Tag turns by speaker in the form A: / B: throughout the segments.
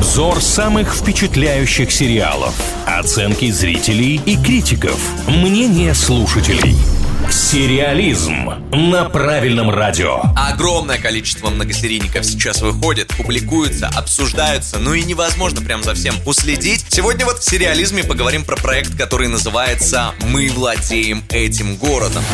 A: Обзор самых впечатляющих сериалов. Оценки зрителей и критиков. Мнение слушателей. Сериализм на правильном радио.
B: Огромное количество многосерийников сейчас выходит, публикуются, обсуждаются, ну и невозможно прям за всем уследить. Сегодня вот в сериализме поговорим про проект, который называется «Мы владеем этим городом».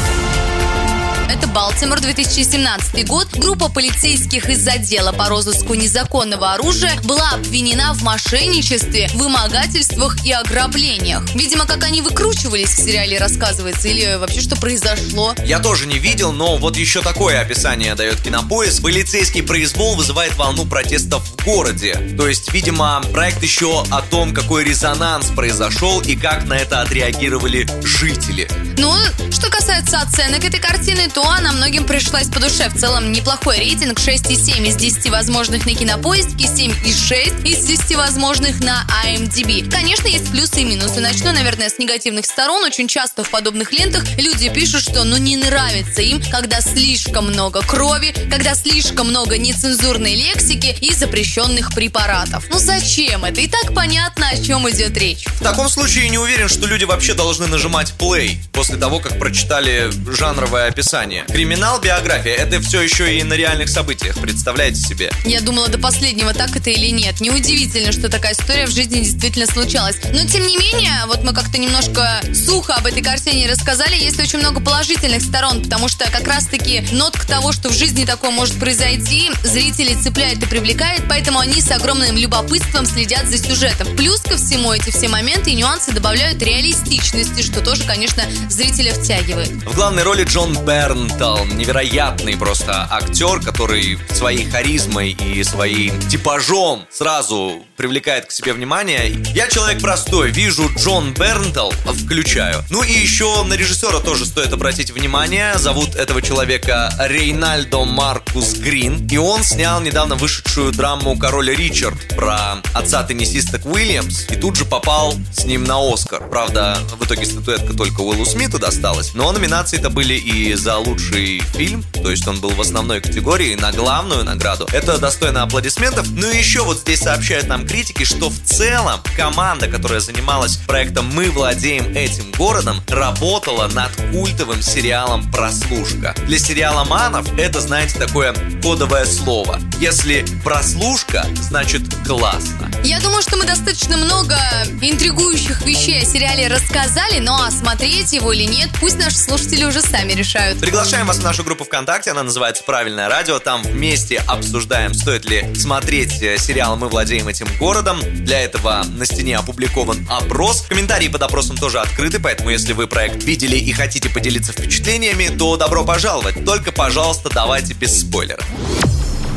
C: Это Балтимор, 2017 год. Группа полицейских из отдела по розыску незаконного оружия была обвинена в мошенничестве, вымогательствах и ограблениях. Видимо, как они выкручивались в сериале рассказывается, или вообще что произошло.
B: Я тоже не видел, но вот еще такое описание дает кинопоиск. Полицейский произвол вызывает волну протестов в городе. То есть, видимо, проект еще о том, какой резонанс произошел и как на это отреагировали жители.
C: Ну, что касается оценок этой картины, то она многим пришлась по душе. В целом неплохой рейтинг 6,7 из 10 возможных на кинопоиске, 7,6 из 10 возможных на IMDb. Конечно, есть плюсы и минусы. Начну, наверное, с негативных сторон. Очень часто в подобных лентах люди пишут, что ну не нравится им, когда слишком много крови, когда слишком много нецензурной лексики и запрещенных препаратов. Ну зачем это? И так понятно, о чем идет речь.
B: В таком случае не уверен, что люди вообще должны нажимать play после того, как прочитали жанровое описание. Криминал, биография – это все еще и на реальных событиях, представляете себе?
C: Я думала до последнего, так это или нет. Неудивительно, что такая история в жизни действительно случалась. Но тем не менее, вот мы как-то немножко сухо об этой картине рассказали, есть очень много положительных сторон, потому что как раз-таки нотка того, что в жизни такое может произойти, зрители цепляет и привлекает, поэтому они с огромным любопытством следят за сюжетом. Плюс ко всему эти все моменты и нюансы добавляют реалистичности, что тоже, конечно, зрителя втягивает.
B: В главной роли Джон Берн Бернтал, невероятный просто актер, который своей харизмой и своим типажом сразу привлекает к себе внимание. Я человек простой, вижу Джон Бернтал, включаю. Ну и еще на режиссера тоже стоит обратить внимание. Зовут этого человека Рейнальдо Маркус Грин. И он снял недавно вышедшую драму «Король Ричард» про отца теннисисток Уильямс. И тут же попал с ним на Оскар. Правда, в итоге статуэтка только Уиллу Смиту досталась. Но номинации-то были и за лучший фильм, то есть он был в основной категории, на главную награду. Это достойно аплодисментов. Ну и еще вот здесь сообщают нам критики, что в целом команда, которая занималась проектом «Мы владеем этим городом», работала над культовым сериалом «Прослушка». Для сериала «Манов» это, знаете, такое кодовое слово. Если «прослушка», значит классно.
C: Я думаю, что мы достаточно много интригующих вещей о сериале рассказали, но а смотреть его или нет, пусть наши слушатели уже сами решают.
B: Приглашаем вас в нашу группу ВКонтакте, она называется «Правильное радио». Там вместе обсуждаем, стоит ли смотреть э, сериал «Мы владеем этим городом». Для этого на стене опубликован опрос. Комментарии под опросом тоже открыты, поэтому если вы проект видели и хотите поделиться впечатлениями, то добро пожаловать. Только, пожалуйста, давайте без спойлеров.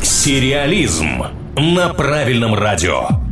A: Сериализм на правильном радио.